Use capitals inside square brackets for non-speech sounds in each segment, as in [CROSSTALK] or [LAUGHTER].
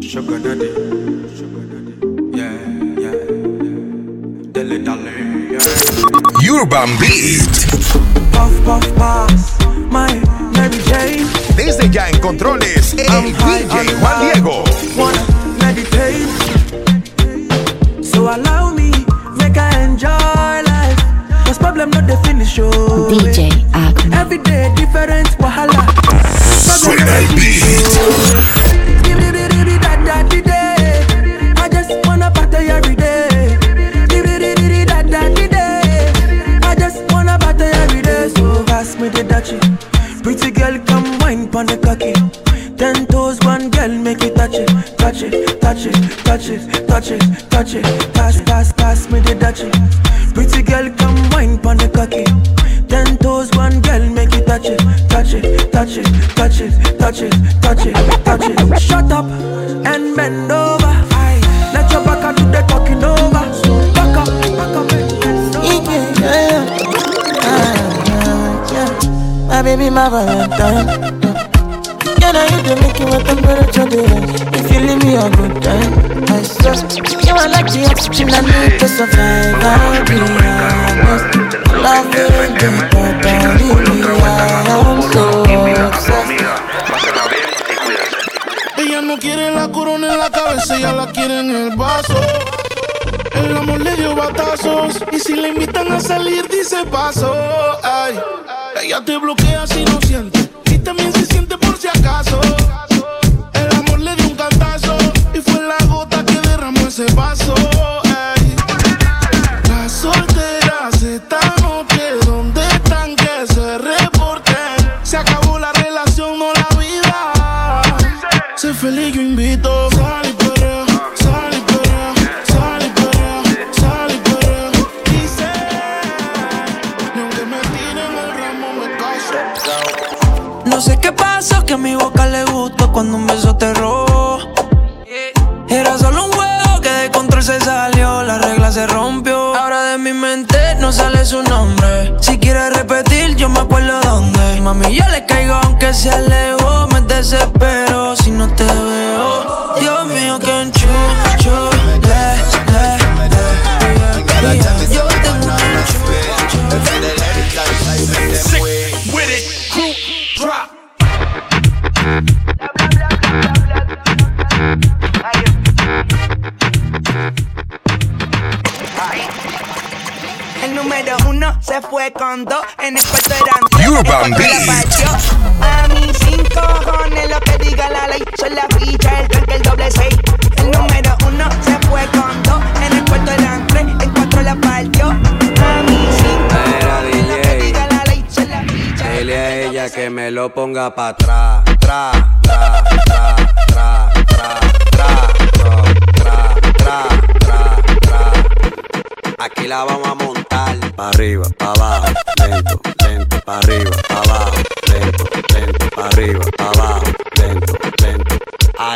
Sugar daddy, sugar daddy, yeah, yeah, yeah. Dele, dale, yeah. Urban Beat. Puff, puff, pass, my Mary Jane. Desde ya en controles, el I'm DJ Juan. Diego. Wanna problem not the finish, oh. DJ Agma. Every day different wahala. Problem Suena not el the finish, beat. I just wanna party every day. Di-di-di-di-di-da-da-di-day. I just wanna party every day. So pass me the dachi. Pretty girl, come wine pon the cocky. Ten toes, one girl, make it touch it, touch it, touch it, touch it, touch it, touch it. Pass, pass, pass me the dachi. Touch it, touch it, touch it, touch it, touch it. Shut up and bend over. Let your back do the talking over. Back up, back up and bend over. Yeah, yeah, ah, yeah. My baby, my valentine. Yeah, now you do make it with temperature difference. If you leave me a good time, I swear. You are like the oxygen I need to survive. I'll be honest. Love is deeper than me. I am so obsessed. Ella no quiere la corona en la cabeza, ella la quiere en el vaso. El amor le dio batazos y si le invitan a salir dice paso. Ay, ella te bloquea si no siente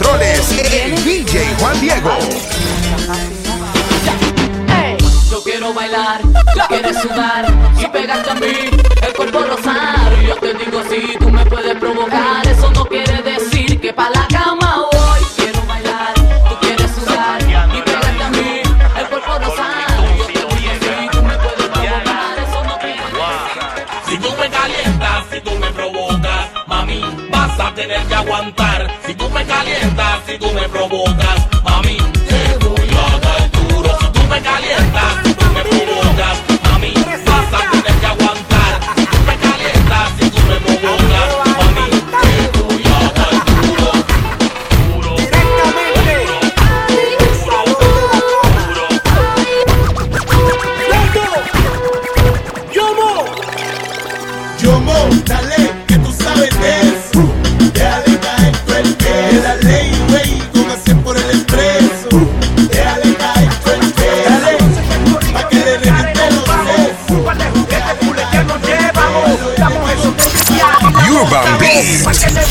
Controles, el DJ Juan Diego. Yo quiero bailar, tú quieres sudar y pegarte a mí, el cuerpo rozar. Yo te digo si tú Why can they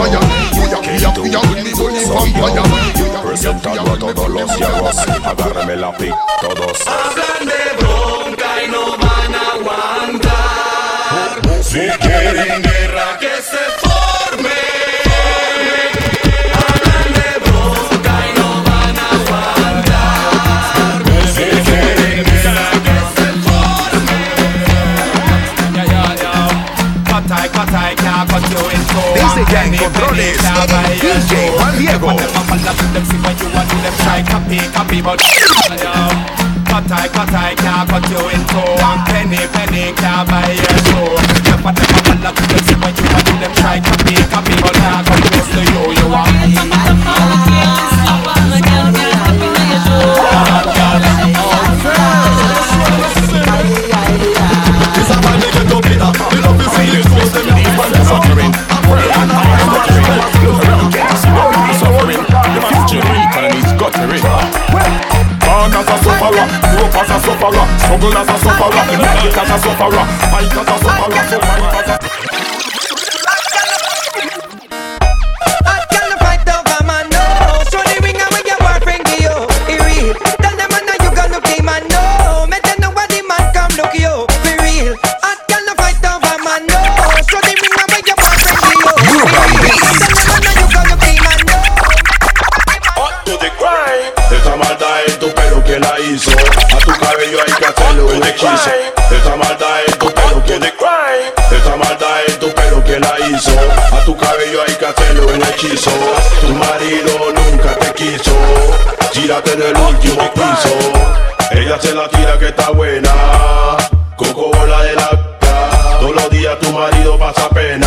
vampire. Presentando a todos los ciegos, agárreme la pic, todos. Hablan de bronca y no van a aguantar. Si quieren guerra, que se controles, DJ Juan Diego. Cut I, cut I, can't cut you in two One penny, penny, can't buy your soul Never, never to them you want to them try copy, copy But to you, you sufferer, up as a sufferer, struggle as a sufferer, it as a sufferer, fight as a sufferer, A tu cabello hay que hacerle un hechizo. Tu marido nunca te quiso. Gírate del último piso. Ella se la tira que está buena. Coco bola de la Todos los días tu marido pasa pena.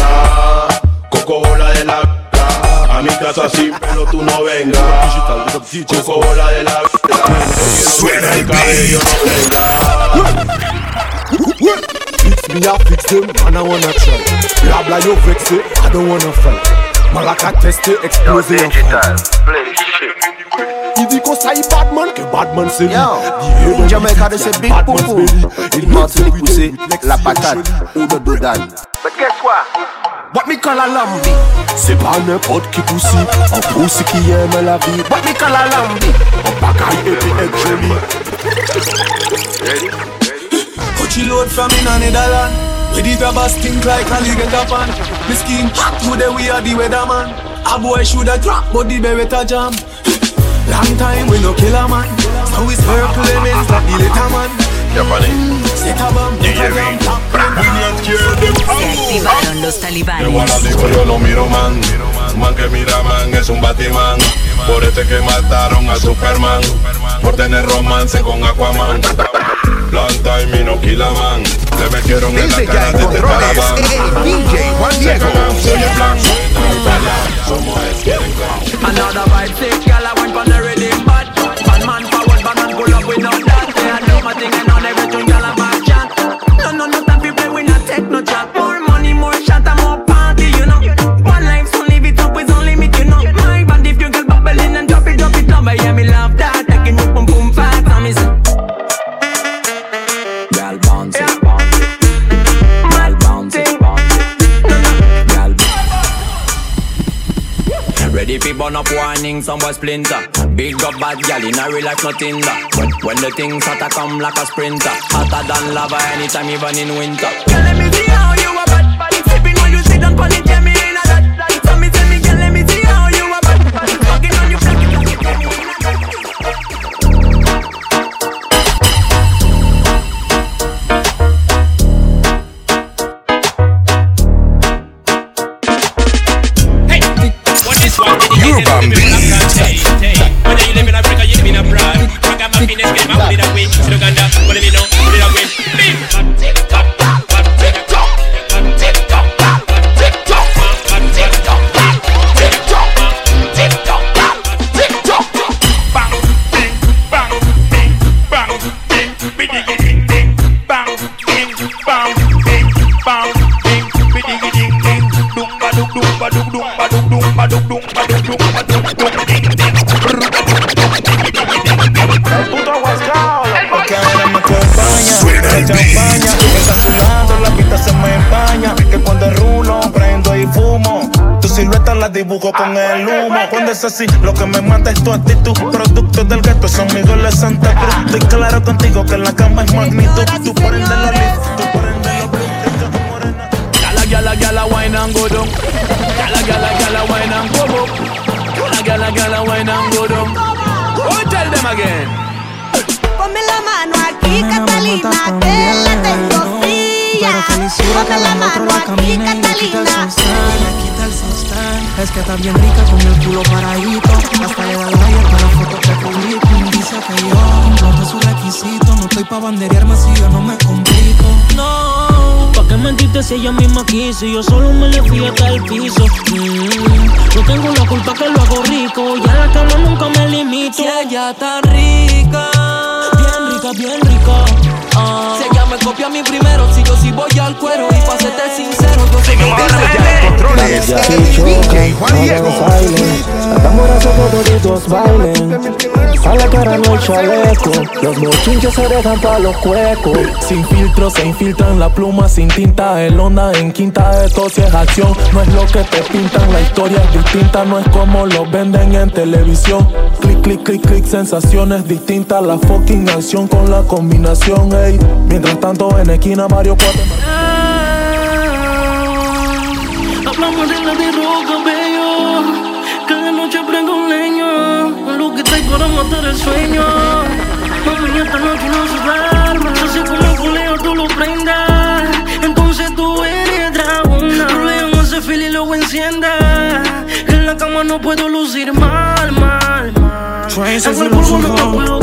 Coco bola de la a mi casa sin pelo tú no vengas. Coco bola de la Suena el cabello no me, I fix them, and I wanna try. Blah blah, you vex it, I don't wanna fight. Malaka test it, explose your fight. Il dit qu'on saille Batman, que Batman c'est lui. In Jamaica, they say big poo-poo. Il Martin poussé, la patate ou le dodane. But guess what? What me call a lambi C'est pas n'importe qui poussi Un poussi qui aime la vie What me call a lambi Un bagaille et puis être Coachy load from in a Netherland Where the grabbers stink like alligator pan The skin hot today we are the weatherman. A boy shoulda drop but the beretta jam. Long time we no kill a man. So we circle lemons like the little man Ram, Se activaron los talibanes. yo no miro man. Man que mira man es un Batman. Por este que mataron a Superman. Por tener romance con Aquaman. Long time y no kill a man. Le metieron en la Desde ya cara de este el DJ Juan Diego. soy el. Somos clown. Another vibe sick, Ready fi burn up warning, some boy splinter. Big up bad gal in a real life nothing that. When, when the things hotter come like a sprinter, hotter than lava anytime even in winter. Girl, let me see how you a bad, bad. Sipping when you sit down pon it, me Urban beat. Whether you live in Africa, you live in abroad. Rock up happiness, get my money that way. Dibujo con el humo Cuando es así, lo que me mata es tu actitud Producto del gato, son Miguel de Santa Cruz Estoy claro contigo que la cama es magnitud Tú prendes la luz, tú prendes los blues Gala, gala, gala, wine and go down. Gala, gala, gala, wine and go up. Gala, gala, gala, wine and go down. Oh, tell them again. Ponme la mano aquí, Catalina, que la tengo fría. Ponme la el mano la aquí, el Catalina. Es que está bien rica con el culo paradito. Hasta le da like para la foto que publico. Dice que yo cumplo su requisito. No estoy pa' banderearme si yo no me complico. No, ¿pa' qué mentiste si ella misma quiso? Yo solo me le fui hasta el piso. Mm, yo tengo la culpa que lo hago rico. Y a la cama nunca me limito. Si ella está rica, Bien rica, bien rica. Ah. Me copia a mí primero, si yo sí voy al cuero. Y pa' serte sincero, yo que Controles, DJ Juan Diego. Bailen. A la cara no hay chaleco. Los bochinches se dejan pa' los cuecos. Sin filtro se infiltran la pluma sin tinta El onda en quinta esto si es acción No es lo que te pintan, la historia es distinta No es como lo venden en televisión Clic, clic, clic, clic, sensaciones distintas La fucking acción con la combinación, ey Mientras tanto en esquina Mario 4 Hablamos de la de roca, bello. Cada noche prendo un leño. Lo que estoy para matar el sueño. Mami, esta noche no se duerme. Yo sé como culeo tú lo prendas. Entonces tú eres dragona. Llamas ese fil y luego enciendas. Que en la cama no puedo lucir mal, mal, mal. En el polvo no puedo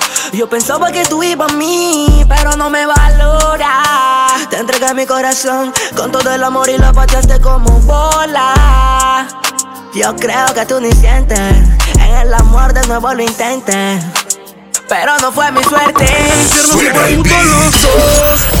Yo pensaba que tú ibas a mí, pero no me valora. Te entregué mi corazón con todo el amor y lo pateaste como bola. Yo creo que tú ni sientes, en el amor de nuevo lo intentes. Pero no fue mi suerte. infierno.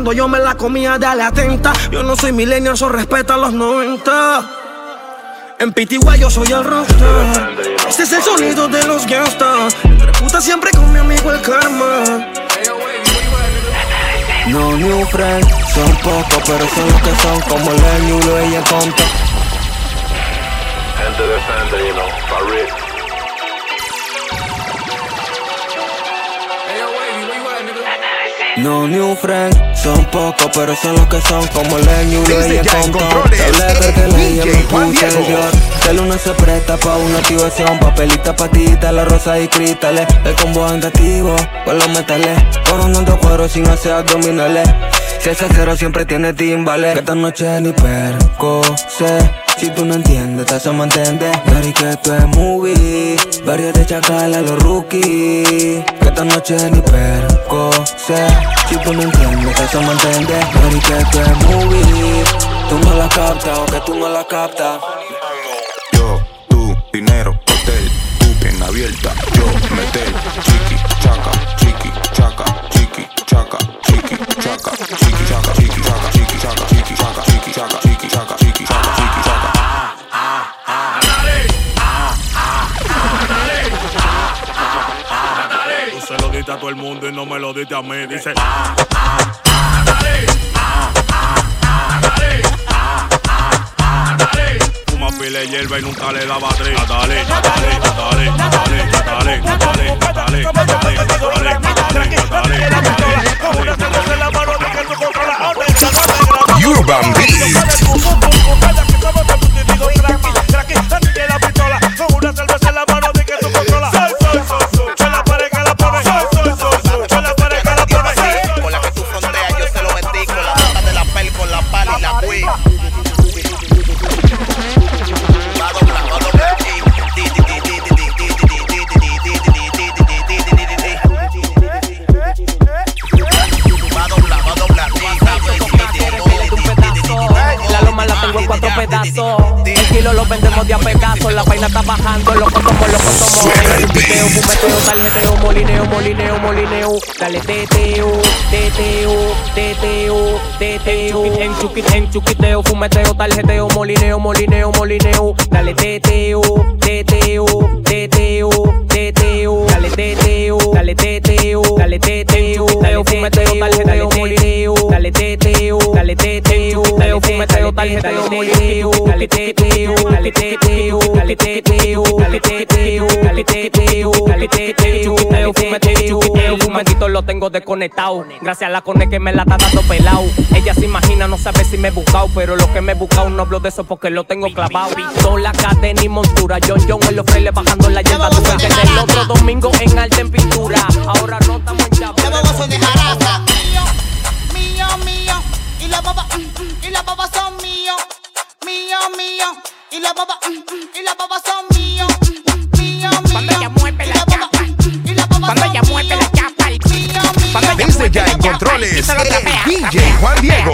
yo me la comía, dale atenta. Yo no soy millennial, eso respeta a los 90 en Pitigua yo soy el rockstar. Este es el sonido de los gangsters. Entre putas siempre con mi amigo el karma. No new friends, son pocos, pero son los que son como el ñulo y el conto. Gente decente, you know, for real. No new friends, son pocos, pero son los que son como el ñulo y el controles, Te hablé de que le DJ me Juan puse Diego. el Dior. Se presta pa' una activación, papelita, patita, la rosa y cristales. El combo andativo, con los metales. Coronando cuero sin hacer abdominales. Si ese cero siempre tiene timbales. Que esta noche ni perco sé. Si tú no entiendes, te hacemos entender. Dari que esto es movie. Varios de chacal a los rookies. Que esta noche ni perco sé. Si tú no entiendes, te hacemos entender. Dari que esto es movie. Tú no la captas o que tú no la captas. Yo, tú, dinero, hotel, tú bien abierta. Yo, meter, chiqui, chaca, chiqui, chaca, chiqui, chaca, chiqui, chaca, chiqui, chaca, mundo y no me lo diste a mí. Dice. Pila de hierba y nunca le daba tres. Molineo, molineo. Dale teteo, teteo, teteo, teteo. En chuquiteo, en chuquiteo, fumeteo, tarjeteo, molineo, molineo, molineo. Dale teteo, teteo, teteo, teteo. Dale teteo, dale teteo, dale teteo. Teteo, fumeteo, tarjeteo, molineo. Dale teteo, dale teteo, teteo, fumeteo, tarjeteo, molineo. Dale teteo, dale teteo, dale teteo, dale teteo, dale teteo, dale teteo. Teteo, fumeteo, fumetito lo tengo desconectado. Gracias a la cone que me la está dando pelado. Ella se imagina, no sabe si me he buscado, pero lo que me he buscado no hablo de eso porque lo tengo clavado. Pistola, cadena y montura. John John en los frailes bajando la llanta. Tú el otro domingo en arte en pintura. Ahora no estamos en chavo. mío, babas son mío, mío. Y las babas, mm, mm, y las babas son míos, mm, mío. Cuando ella mueve la chapa, mm, mm, y las babas cuando ella mueve la chapa, mío. Desde ya en controles, DJ Juan Diego.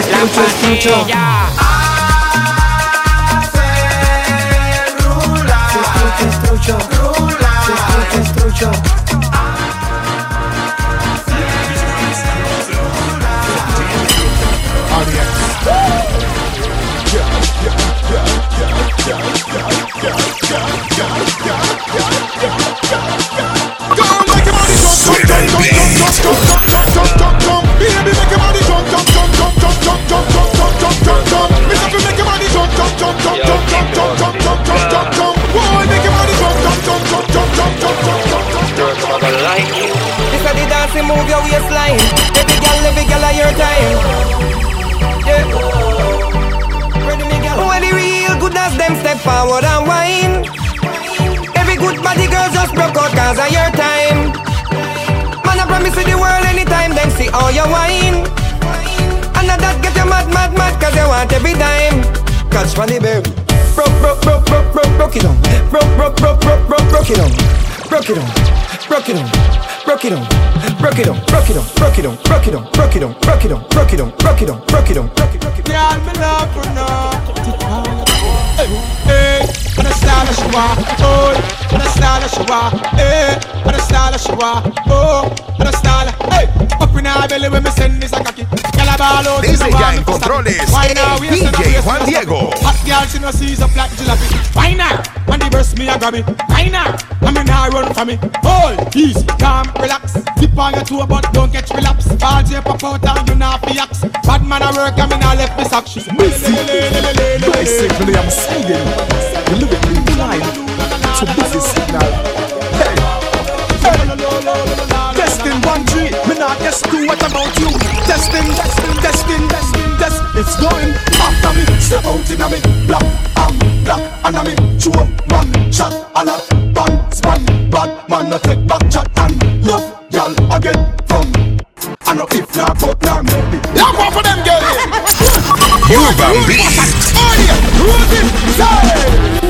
escucho, escucho. Move your waistline. Every girl, every girl, of your time. Yeah. Ready, me girl? When the real goodness, them step forward and whine. Every good body girl just broke out cause of your time. Man, I promise you the world anytime, them see all your wine. And that get you mad, mad, mad, cause you want every dime. Catch money, baby. Broke, broke, broke, broke, broke, broke it on. Broke, broke, broke, broke, broke, broke it on. Broke it on. Broke it on. Broke it on. Broke it on. Broke it on. Broke it on. Broke it on. Broke it on. Broke it on. Broke it on. Broke it on. Broke it on. Broke it on. Girl, me love her now. Hey, what a style that she want. Oh, what a style that she want. Hey, what a style that she want. Oh, a style. Hey, up in her belly when me send this a cocky. Girl, a ball out. Desde ya en controles, el DJ Juan Diego. Hot girl, she no sees up like jalopy. Why not? When the burst me a grab it. Why not? I mean, I run for me. Hold, easy, calm, relax. Dip on your toe, but don't get relapse. Ball J pop out and you not fi axe. Bad man a work, I mean, I left me sock. She say, Basically, I'm saying, lyrically blind to busy signal. Hey, hey, testing one G, me not guess two. What about you? Testing, testing, testing, testing, test. It's going after me. Step out in um, a me, black, I'm black, and I'm in chew man, shot, a lot, bang, span, bad man, no take back chat and love, y'all again from. I know if not, but now maybe. Lock off for them, girl. Urban Beat. Oh yeah, who's it? Say.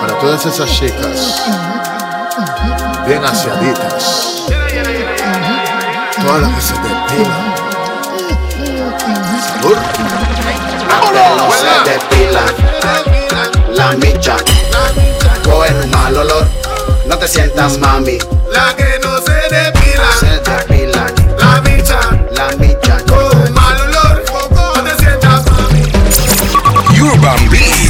Para todas esas chicas bien aseaditas, todas las que se depilan, salud, se depilan. la micha. Cogen un mal olor, no te sientas mami. La que no se depila, se depila. La micha, la micha. Cogen un mal olor, no te sientas mami. Urban Beat.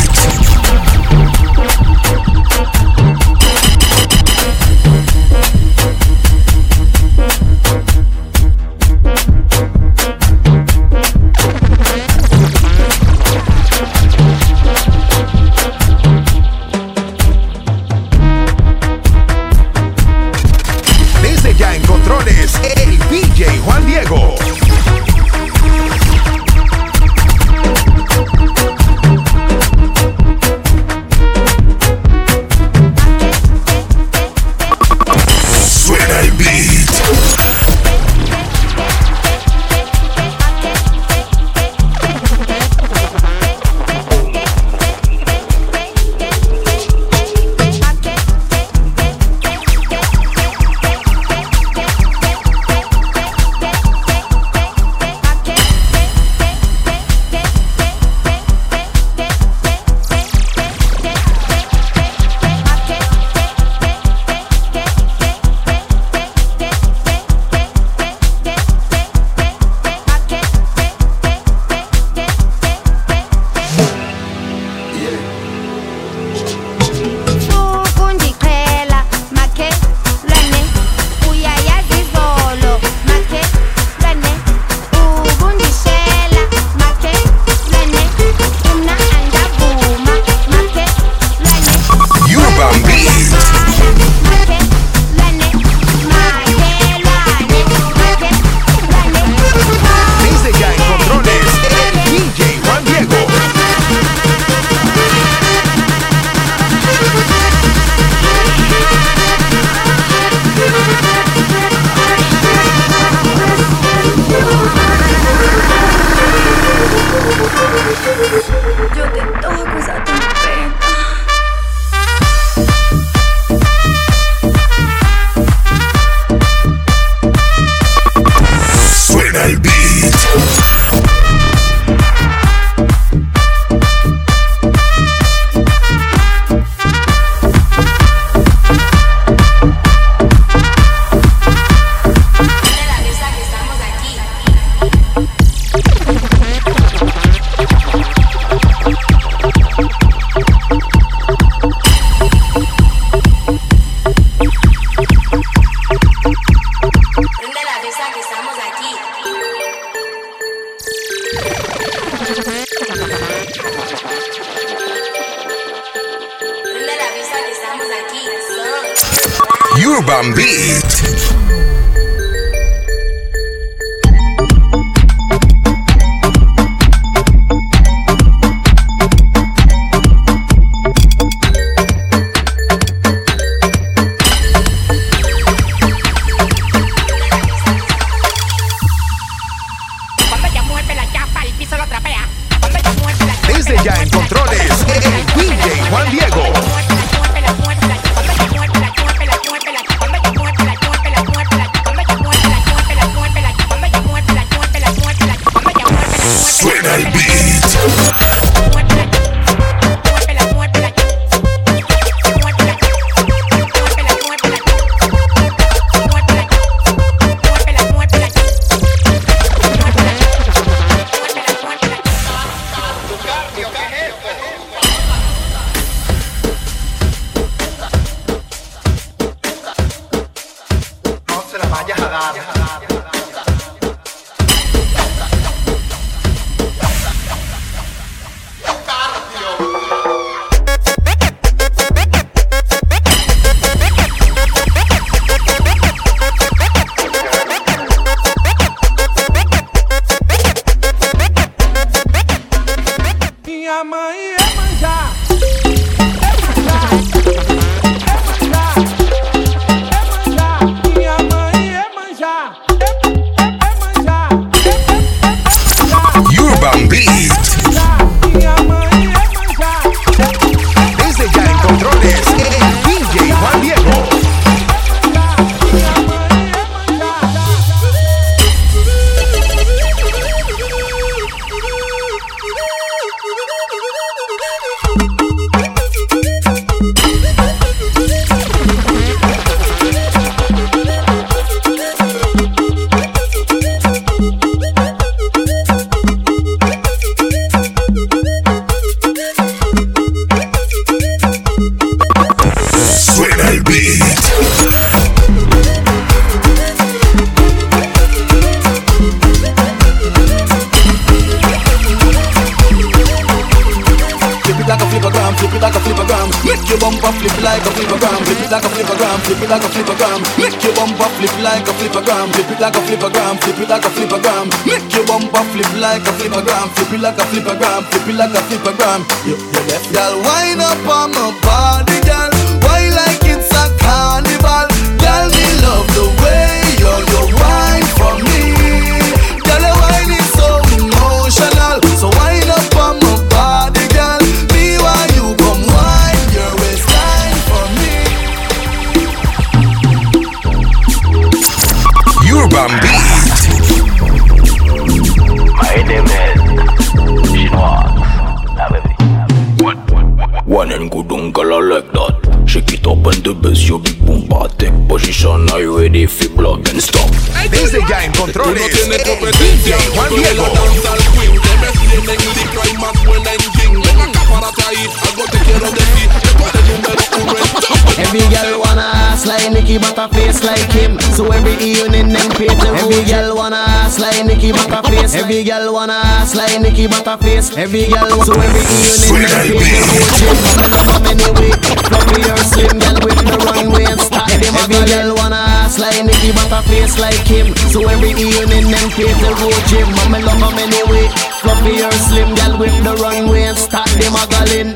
Ven acá, párate ahí. Algo te quiero decir. Que tú eres número uno en top. Every girl wanna ass like Nicki but a face like him. So every evening them pay to Every girl wanna ass like Nicki but a face Every girl wanna ass like Nicki but a face Every girl So every evening them pay to go gym But me love them anyway. Fluffy or slim girl with the runway and start Every girl wanna ass like Nicki but a face like him. So every evening them pay to go gym But me love them anyway Fluffy or slim girl with the runway and start them a gallin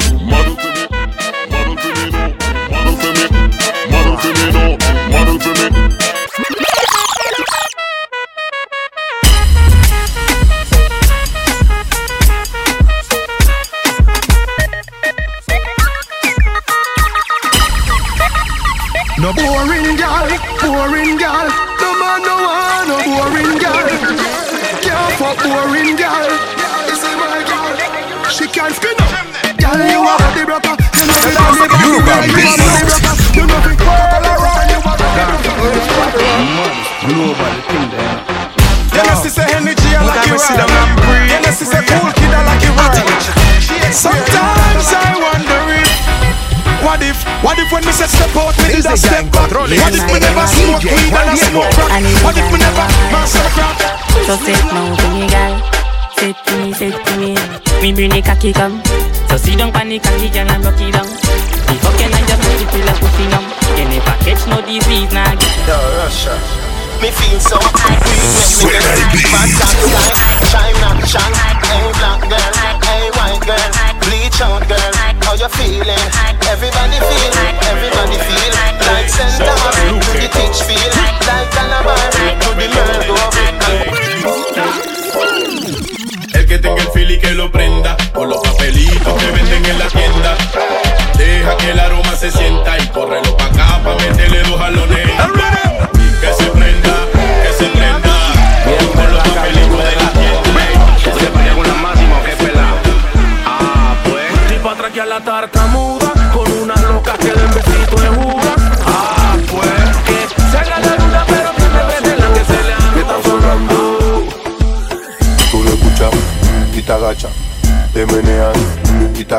Model to me, no. Model to me. No boring girl, boring girl. No man no want no boring girl. Can't fuck boring girl. Can't spin up. Girl, you are the broker. You know the money broker. You Beat. the broker. You know the all around. You Global thing there. You know, sister energy, I like it right. You know, sister cool kid, I like it right. Sometimes I wonder if, what if, what if when me say step out, me did a Desde ya en step back? What if me never smoke weed and I smoke crack? What if me never master crack? So sit now to me, girl. Sit to me, sit to me. Me bring the cocky come. So sit down pan the cocky, girl, and rock it down. The fucking I just make it feel like pussy numb. You never catch no disease, nah. Yo, Russia. Me feel so high, make me get bad dance like China, Shan, hey black girl, hey white girl, bleach out girl, how you feeling? Everybody feel, everybody feel, like Santa to the teach feel, like Calabar to the Mergo.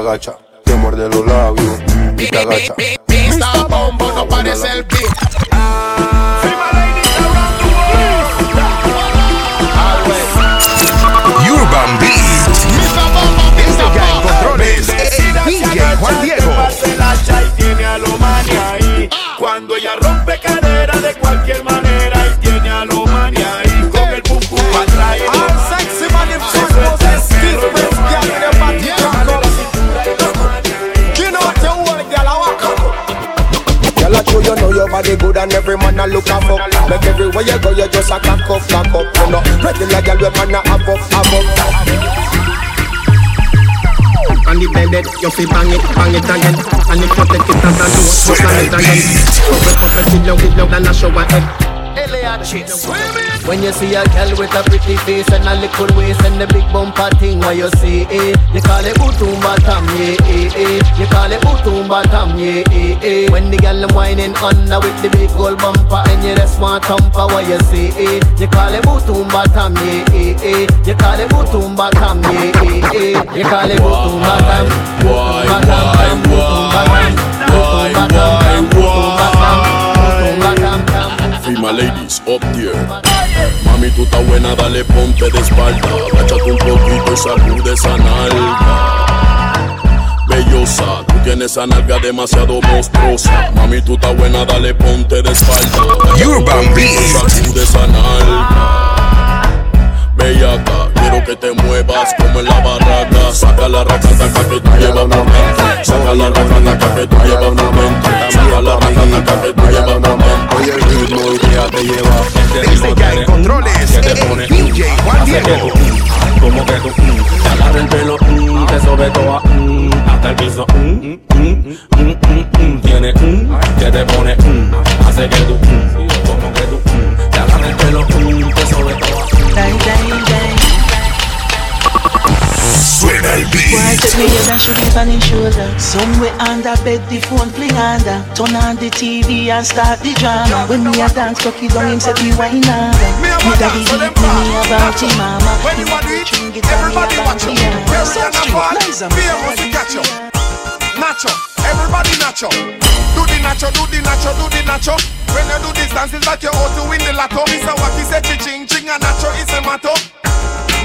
Agacha, te muerde los labios y te agacha. And every man a look a fuck. Make everywhere you go, you just a cock up, cock up. You know, regular girl, we man a have up, have up. On the bed, you fi bang it, bang it again. And if you take it as a load, you slam it again. Couple, couple, with love, with love, and a shower head. When you see a girl with a pretty face and a little waist and the big bumper thing, what you say, eh? You call it bootum bottom, yeah, eh, eh. You call it bootum bottom, yeah, eh, eh. When the girl them whining under with the big gold bumper and you just want thumper, what you say, eh? You call it bootum bottom, yeah, eh, eh. You call it bootum bottom, yeah, eh, eh. You call it bootum bottom, bootum bottom, bootum bottom, bootum bottom, bootum bottom. My ladies up there. Mami, tú estás buena, dale ponte de espalda. Agáchate un poquito y sacude esa nalga. Bellosa, tú tienes esa nalga demasiado monstruosa. Mami, tú estás buena, dale ponte de espalda. Urban Beat. Sacude esa nalga. Bellaca, quiero que te muevas como en la barraca. Saca la racataca que tú llevas por dentro. Saca la racataca que tú llevas por dentro. Saca la racataca que tú llevas por dentro. Oye, el ritmo día te lleva. Desde ya en controles, el DJ Juan Diego. Como que tú mm, te agarra el pelo, mm, te sobe mm, hasta el piso. Tiene que te pone hace que tú como que tú te agarra el pelo, te sobe. Suena el Why take me head and shoot it on his shoulder? Somewhere under bed, the phone fling under. Turn on the TV and start the drama. When me a dance, cocky down, him say be wine under. Me daddy beat me, me about him mama. When you want to eat, everybody watch you. Perry and a fall, fear must catch you. Nacho, everybody nacho. Do the nacho, do the nacho, do the nacho. When you do this dance, it's like you ought to win the lotto. Mr. Wacky said ching ching and nacho is a motto.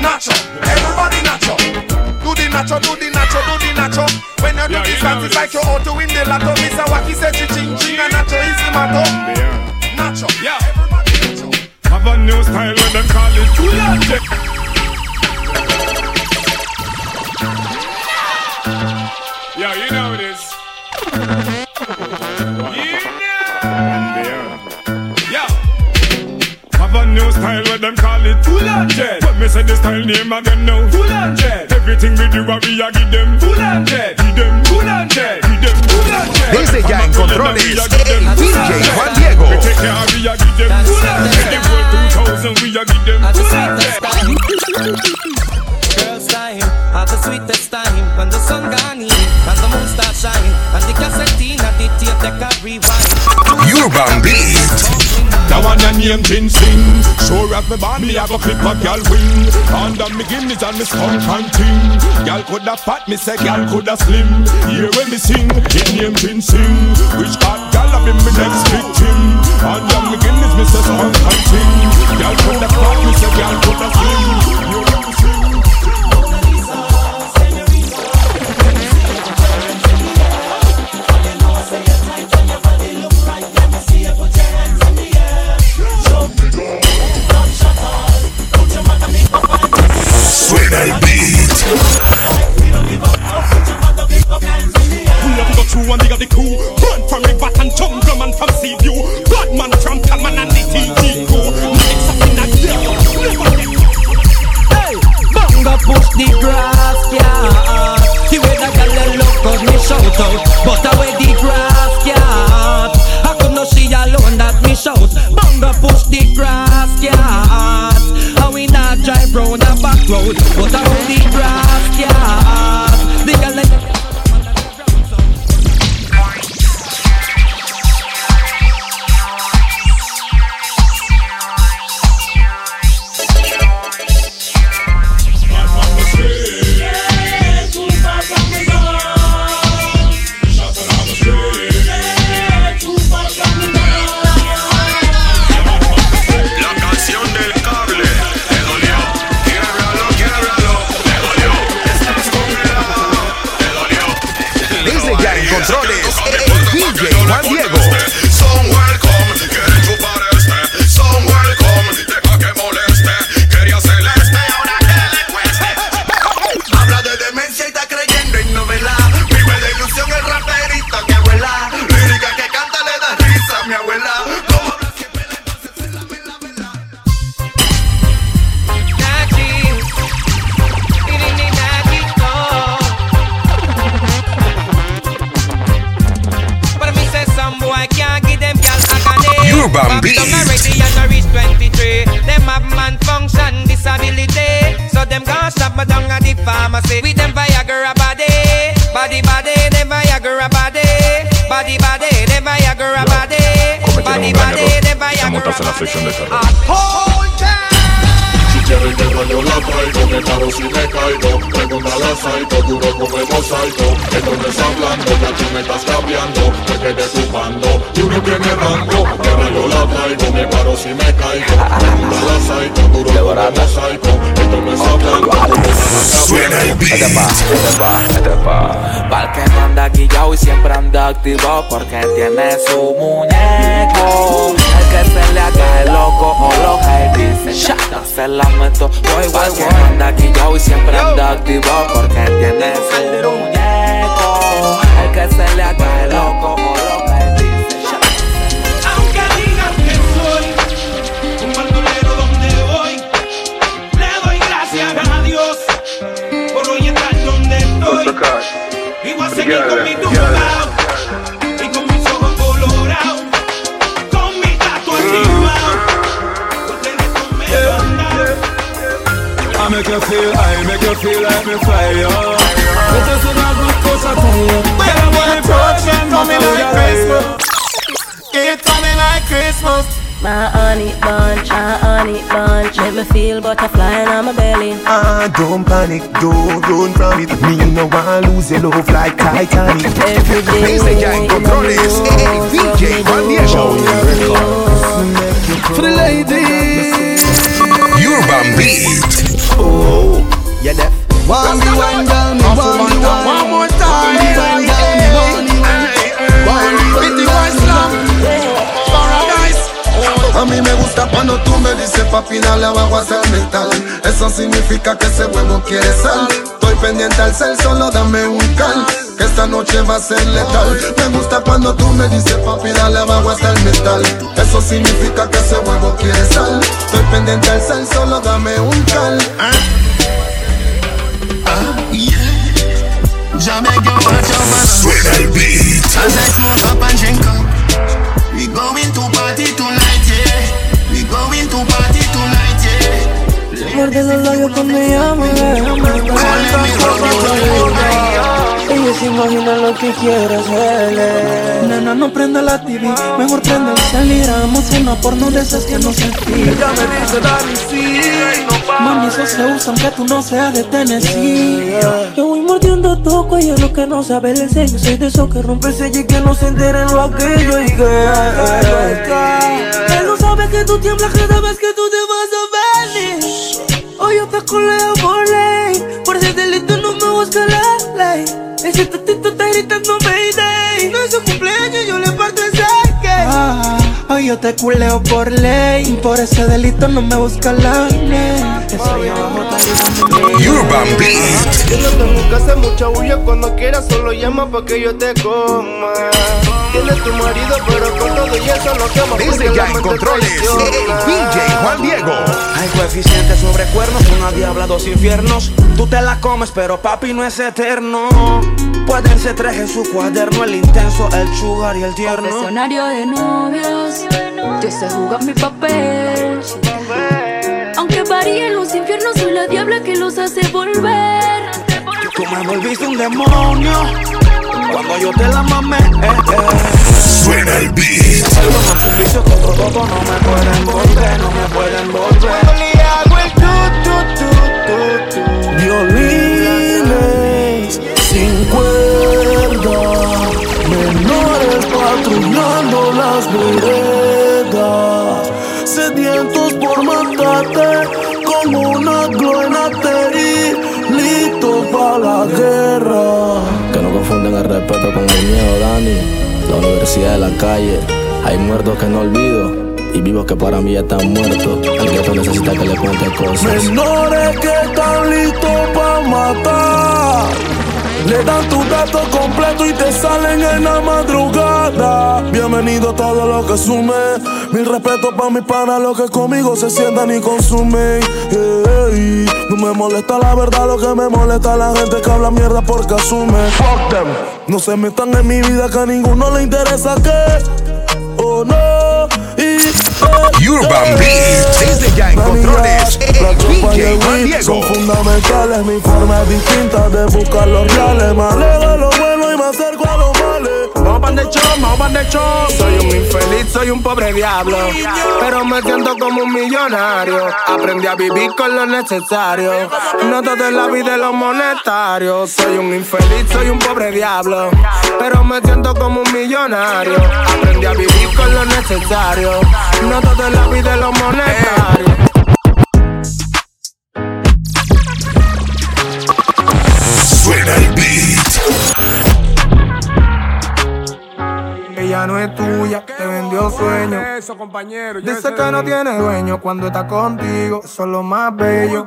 Nacho, everybody nacho. Do the nacho, do the nacho, do the nacho. When you do Yeah, this you dance, it's like you ought to win the lotto. Mr. Wacky said ching ching and nacho is the motto. Nacho, Yeah. everybody nacho. Have a new style when them call it Tulante. Yeah, you know it is. [LAUGHS] Yeah. New style when them call it Tulante. When me say the style name again now Tulante. Everything we do, we a give them Tulante. Give them name Jin Sing. Sure as me born me a clip a gal wing. Under me guineas and me skunk and ting. Gal coulda fat me say gal coulda slim. Hear when me sing His name Sing. Which hot gal a be me next victim Under me guineas me say skunk and ting. Gal coulda fat me say gal coulda slim crew Run from river and jungle man from sea view. Blood man from Talman and the TG crew. Something that never get Hey, Bunga push the grass, yeah. The way that girl look cause me shout out. But the way the grass, yeah. I could not see alone that me shout. Bunga push the grass, yeah. And we not drive round the back road But the way the grass, anda activo Porque tiene su muñeco make you feel like me fly, yo Let us see that good cosa tuyo Pero money project, coming mama, like we Christmas. are It's coming like Christmas. My honey bunch, my honey bunch Make me feel butterfly in my belly Ah, don't panic, don't run from it. Me no want lose your love like Titanic. Every day Desde ya en controles, el DJ Juan Diego. For the ladies. Urban Beat. Oh, One one girl, me one one. One more time. One girl, me one girl, me slam. one. Paradise. A mí me gusta cuando tú me dices papi dale abajo hasta el metal Eso significa que ese huevo quiere sal Estoy pendiente al cel, solo dame un cal Que esta noche va a ser letal Me gusta cuando tú me dices papi dale abajo hasta el metal Eso significa que ese huevo quiere sal Estoy pendiente al cel, solo dame un cal Suena el beat. As I smoke up and drink up. We going to party tonight, yeah. We going to party tonight, yeah. Muerde los labios cuando llama, déjame Ella se imagina lo que quiere hacerle. Nena, no prenda la TV, mejor prende el salir Emocionar porno de esas que no se fían Ella me dice, dale, sí Mami, eso se usa aunque tú no seas de Tennessee. Yo voy mordiendo toco y es lo que no sabe el sello Soy de esos que rompe el sello y que no se enteren lo aquello y que Él no sabe que tú tiemblas cada vez que tú te vas a venir. O yo te coleo por ley Por ese delito no me busca la Ese tatito está gritando Mayday. No es su cumpleaños, yo le parto el saque Hoy yo te culeo por ley. Por ese delito no me busca la ley. Estoy abajo, Urban Beat. Yo no tengo que hacer mucha bulla. Cuando quieras, solo llama pa' que yo te coma. Tienes tu marido, pero con todo y eso no quema. Desde ya en controles, el DJ Juan Diego. Hay coeficientes sobre cuernos, una diabla, dos infiernos. Tú te la comes, pero papi no es eterno. Pueden ser tres en su cuaderno, el intenso, el sugar y el tierno. Confesionario de novios, yo sé jugar mi papel. Aunque varíen los infiernos, soy la diabla que los hace volver. Tú me volviste un demonio cuando yo te la mamé. Eh, eh. Suena el beat. Algo más un vicio que otro todo no me pueden volver, no me pueden volver. Le hago el tu, tu, tu, tu, tu. Violines sin cuerda, menores patrullando las veredas, respeto con el miedo, Dani. La universidad de la calle. Hay muertos que no olvido y vivos que para mí ya están muertos. El gueto necesita que le cuente cosas. Menores que están listos para matar. Le dan tu dato completo y te salen en la madrugada. Bienvenido a todo lo que sume. Mil respeto para mis panas, los que conmigo se sientan y consumen. Ey, no me molesta la verdad, lo que me molesta la gente que habla mierda porque asume. Fuck them. No se metan en mi vida que a ninguno le interesa que. Oh no. Y, eh, Urban eh, Beat. Desde ya en controles, y DJ Juan Diego. Son fundamentales, mi forma es distinta de buscar los reales. Me alejo lo bueno y me acerco a. Vamos de de. Soy un infeliz, soy un pobre diablo. Pero me siento como un millonario. Aprendí a vivir con lo necesario. No todo la vida y lo monetario. Soy un infeliz, soy un pobre diablo. Pero me siento como un millonario. Aprendí a vivir con lo necesario. No todo la vida y lo monetario. Suena el beat. Ella te vendió sueño. Eso, compañero. Dice que no tiene dueño cuando está contigo, eso es lo más bello.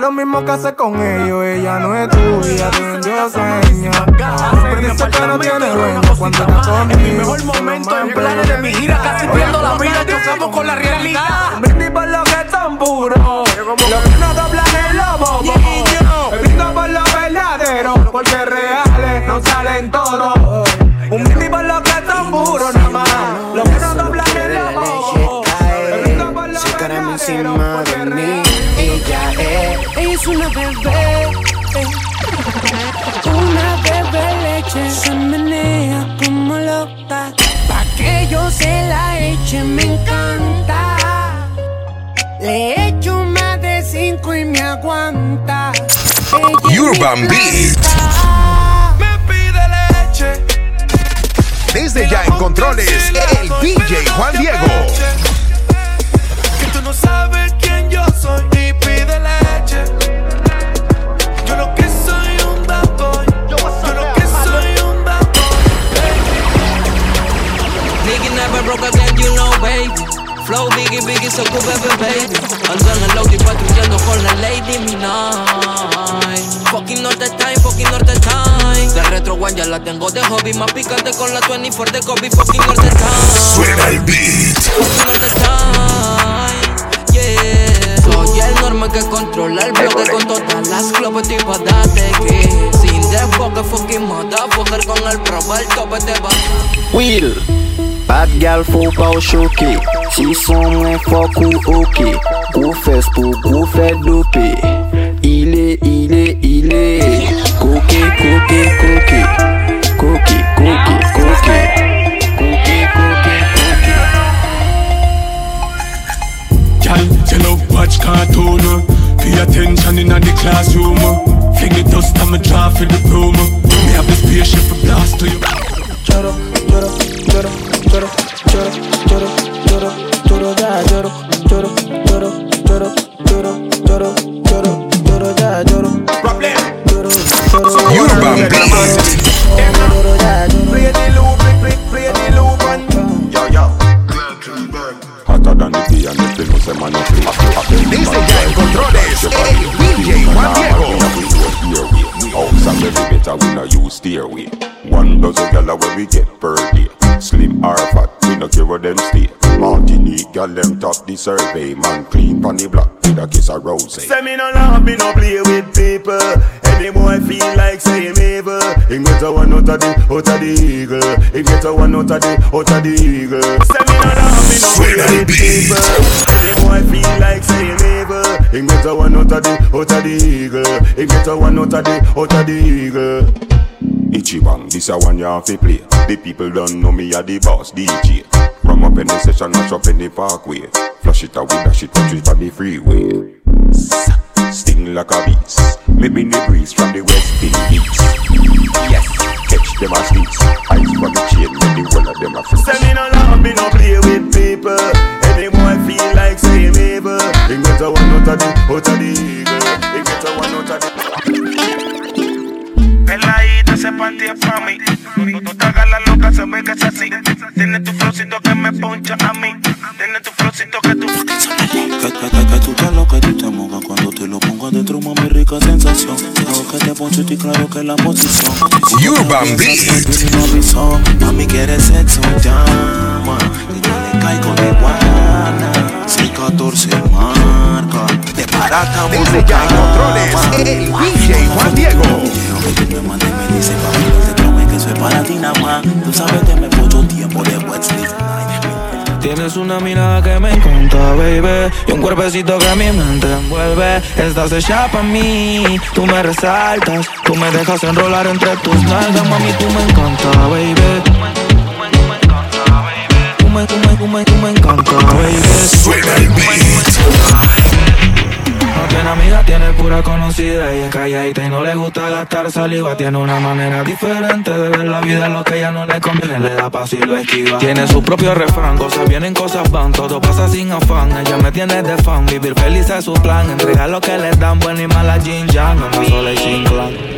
Lo mismo que hace con ellos, ella no es tuya, te vendió sueño. Dice que no tiene dueño cuando está contigo. En mi mejor momento, en planes de mi gira, casi pierdo la vida, chocamos con la realidad. Brindis por lo que son puros, lo que no doblan el lobo. Brindo por lo verdadero, porque reales no salen todos. Un brindis por lo que son puros, nada más. Lo que no el lobo. Brindo por lo Caramba encima de mí. Ella es. Ella es una bebé, [LAUGHS] una bebé leche. Se menea como loca, pa' que yo se la eche, me encanta. Le echo más de cinco y me aguanta. Ella Urban Beat. Desde ya en controles, el DJ Juan Diego. Que tú no sabes quién yo soy y pide leche. Yo lo que soy un bad boy. Yo lo que soy un bad Nigga never broke again, you know, baby. Flow biggie, biggie, so cool, baby, baby. Ando en el Audi patrullando con la Lady Minaj. Fucking Norte Time, fucking Norte Time. De retro one ya la tengo de hobby. Más picante con la 24 de Kobe, fucking Norte Time. Suena el beat. Fucking Norte Time. Yeah. Soy el norma que controla el bloque con todas las clubes tipo date que Sin desfoque, fucking motherfucker con el pro, el tope te va. Will Bad gal faut pas au choquer Si son moins fort ou ok Gros fesse pour gros fait dopé Il est, il est, il est Coquet, coquet, coquet Coquet, coquet, coquet Coquet, coquet, coquet Gal, you love watch cartoon. Pay attention in the classroom. Fling the dust and me draw for the broom. Me have the spaceship for blast to you. Lloro, lloro, lloro, lloro, lloro, lloro, lloro, ya lloro, lloro, lloro, lloro, lloro, lloro, lloro, lloro, ya lloro. Lloro, lloro, lloro, ya lloro. Yo. Hotter than the tea and the film say man no play Desde ya en controles, DJ Juan Diego. House and every better we no use stairway One dozen gala where we get per them stay Martinique gal them top the survey Man clean pon the block with a kiss of rose Say me no love, me no play with people. Any boy feel like say him evil. Him get a one out of the, out of the eagle. Him get a one out of the, out of the eagle. Say me no love, me no play with people. Any boy feel like say him evil. Him get a one out of the, out of the eagle. Him get a one out of the, out of the eagle. Ichiban, this a one you have to play. The people don't know me a the boss DJ From up in the session, mash up in the parkway. Flush it out, we dash it, touch it on the freeway. Sting like a beast. Maybe the breeze from the west indies Yes, catch them as thieves Ice for the chain, make the one of them a freeze. Say me no love, me no play with people. Any boy feel like say him evil. Him get a one out of the, out of the ese panty es pa' mí. No, no te hagas la loca, se ve que es así. Tiene tu flowcito que me poncha a mí. Tiene tu flowcito que tú. Que, que, que, que tú te lo que tú te mojas cuando te lo pongo adentro, mami, rica sensación. Hago que te poncho y claro que la posición. Urban Beat. Mami, quieres sexo, llama. Que yo le caigo de guana. 614 marca. Barata, Desde ya en controles, el DJ Juan Diego. me dice, papi, no que soy para ti nada más. Tú sabes que me mucho tiempo de Westlife. Tienes una mirada que me encanta, baby Y un cuerpecito que mi mente envuelve Estás hecha pa' mí Tú me resaltas Tú me dejas enrolar entre tus nalgas Mami, tú me encanta, baby Tú me, tú me, tú me, tú me encanta, baby Suena el beat. Tiene amiga, tiene pura conocida y es calladita y no le gusta gastar saliva. Tiene una manera diferente de ver la vida, lo que ella no le conviene, le da paso y lo esquiva. Tiene su propio refrán, cosas vienen, cosas van, todo pasa sin afán. Ella me tiene de fan, vivir feliz es su plan. Entregar lo que le dan, buena y mala Jin Yang, no sola y sin clan.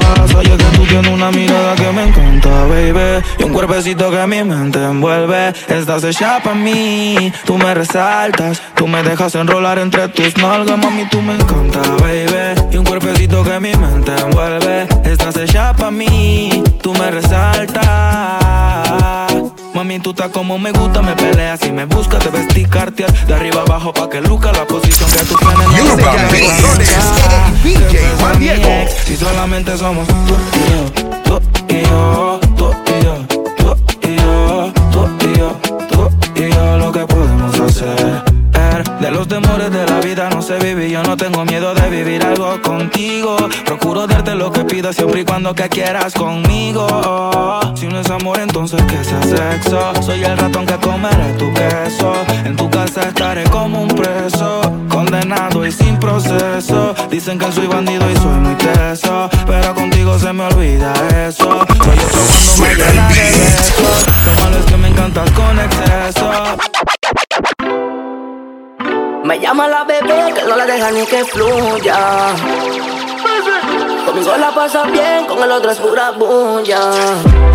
paz. Oye, que tú tienes una mirada que me encanta, baby. Y un cuerpecito que mi mente envuelve. Estás hecha para mí, tú me resaltas. Tú me dejas enrolar entre tus nalgas, mami, tú me encanta, baby. Y un cuerpecito que mi mente envuelve. Estás hecha para mí, tú me resaltas. Mami, tú estás como me gusta, me peleas y me buscas, te vestir cartier de arriba abajo pa' que luca la posición que tú tienes. No DJ Juan Diego. Si solamente somos tú y yo, tú y yo, tú y yo, tú y yo, tú y yo, tú y yo, lo que podemos hacer. De los temores de la vida yo no tengo miedo de vivir algo contigo. Procuro darte lo que pidas siempre y cuando que quieras conmigo. Si no es amor, entonces que sea sexo. Soy el ratón que comeré tu queso. En tu casa estaré como un preso, condenado y sin proceso. Dicen que soy bandido y soy muy teso, pero contigo se me olvida eso. Soy otro cuando me llena de besos. Lo malo es que me encantas con exceso. Me llama la bebé que no la deja ni que fluya. Conmigo la pasa bien, con el otro es pura bulla.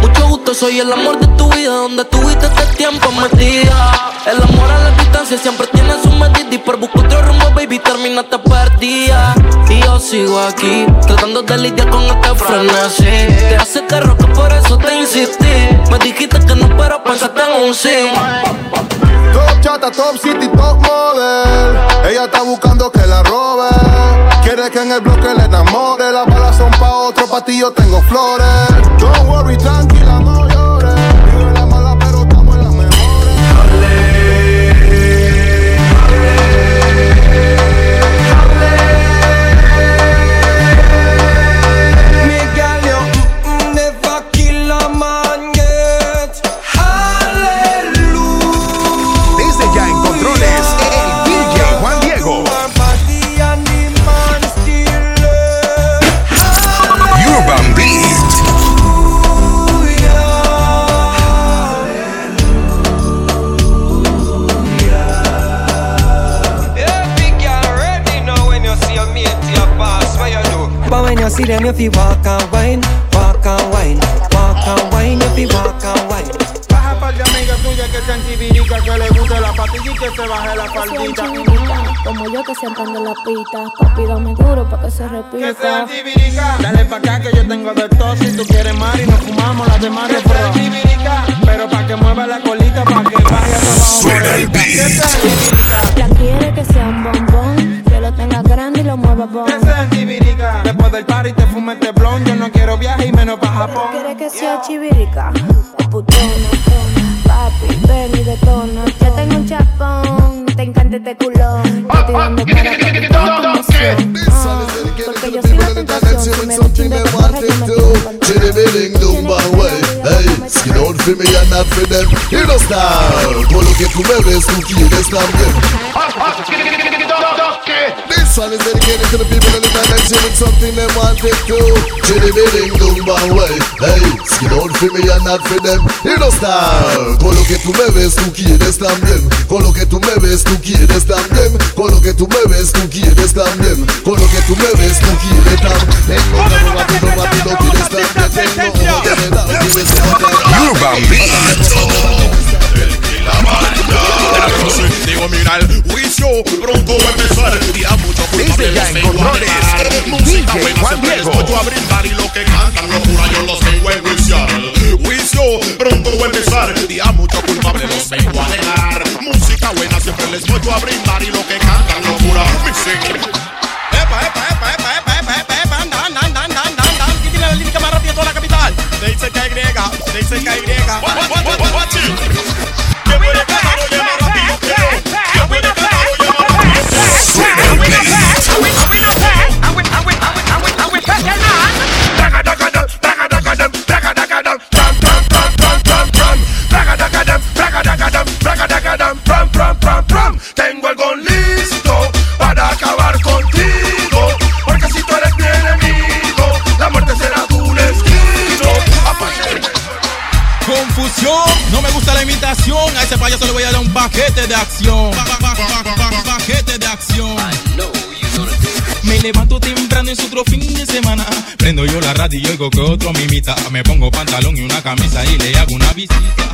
Mucho gusto, soy el amor de tu vida, donde tuviste este tiempo metida. El amor a la distancia siempre tiene su medida y por buscar otro rumbo, baby, terminaste perdida. Y yo sigo aquí, tratando de lidiar con este frenesí. Te hace que roca, por eso te insistí. Me dijiste que no, pero pensaste en un sí. Top chata, top city, top model. Ella está buscando que la robe. Quiere que en el bloque le enamore. Las balas son pa' otro, pa' yo tengo flores. Don't worry, tranquila, something they want to do Chitty bidding doom bang way. Hey, skin out for me and not for them. You know style. Por lo que tú me ves, tú quieres también. Con lo que tú me ves, tú quieres también. Con lo que tú me ves, tú quieres también. Con lo que tú me ves, tú quieres también. Tengo rápido, rápido, rápido, quieres también. Tengo general, quieres también. Urban Digo, mira, el juicio pronto va a empezar. Día mucho Desde ya en controles, el Música DJ buena Juan siempre les Diego. voy a brindar y lo que cantan locura yo los vengo a enjuiciar. Juicio pronto va a empezar. Día mucho culpable los vengo a dejar. Música buena siempre les voy a brindar y lo que cantan locura. Epa, epa, epa, epa, epa, epa, epa, epa, anda, anda, anda, anda, anda, anda. ¿Quién tiene la lírica más rápida de toda la capital? De XKY, de XKY. Watch it. de acción. Paquete de acción. Me levanto temprano y es otro fin de semana. Prendo yo la radio y oigo que otro me imita. Me pongo pantalón y una camisa y le hago una visita.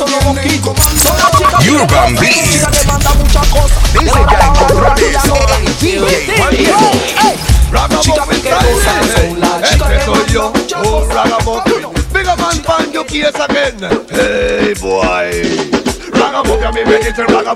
no mosquitos. Urban Beats. Que muchas cosas. Dice chica que soy yo. Oh, man, pan again. Hey boy. Raga a mí me dicen raga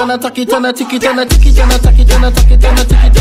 turn a tacky, turn a ticky, turn a ticky, turn a tacky,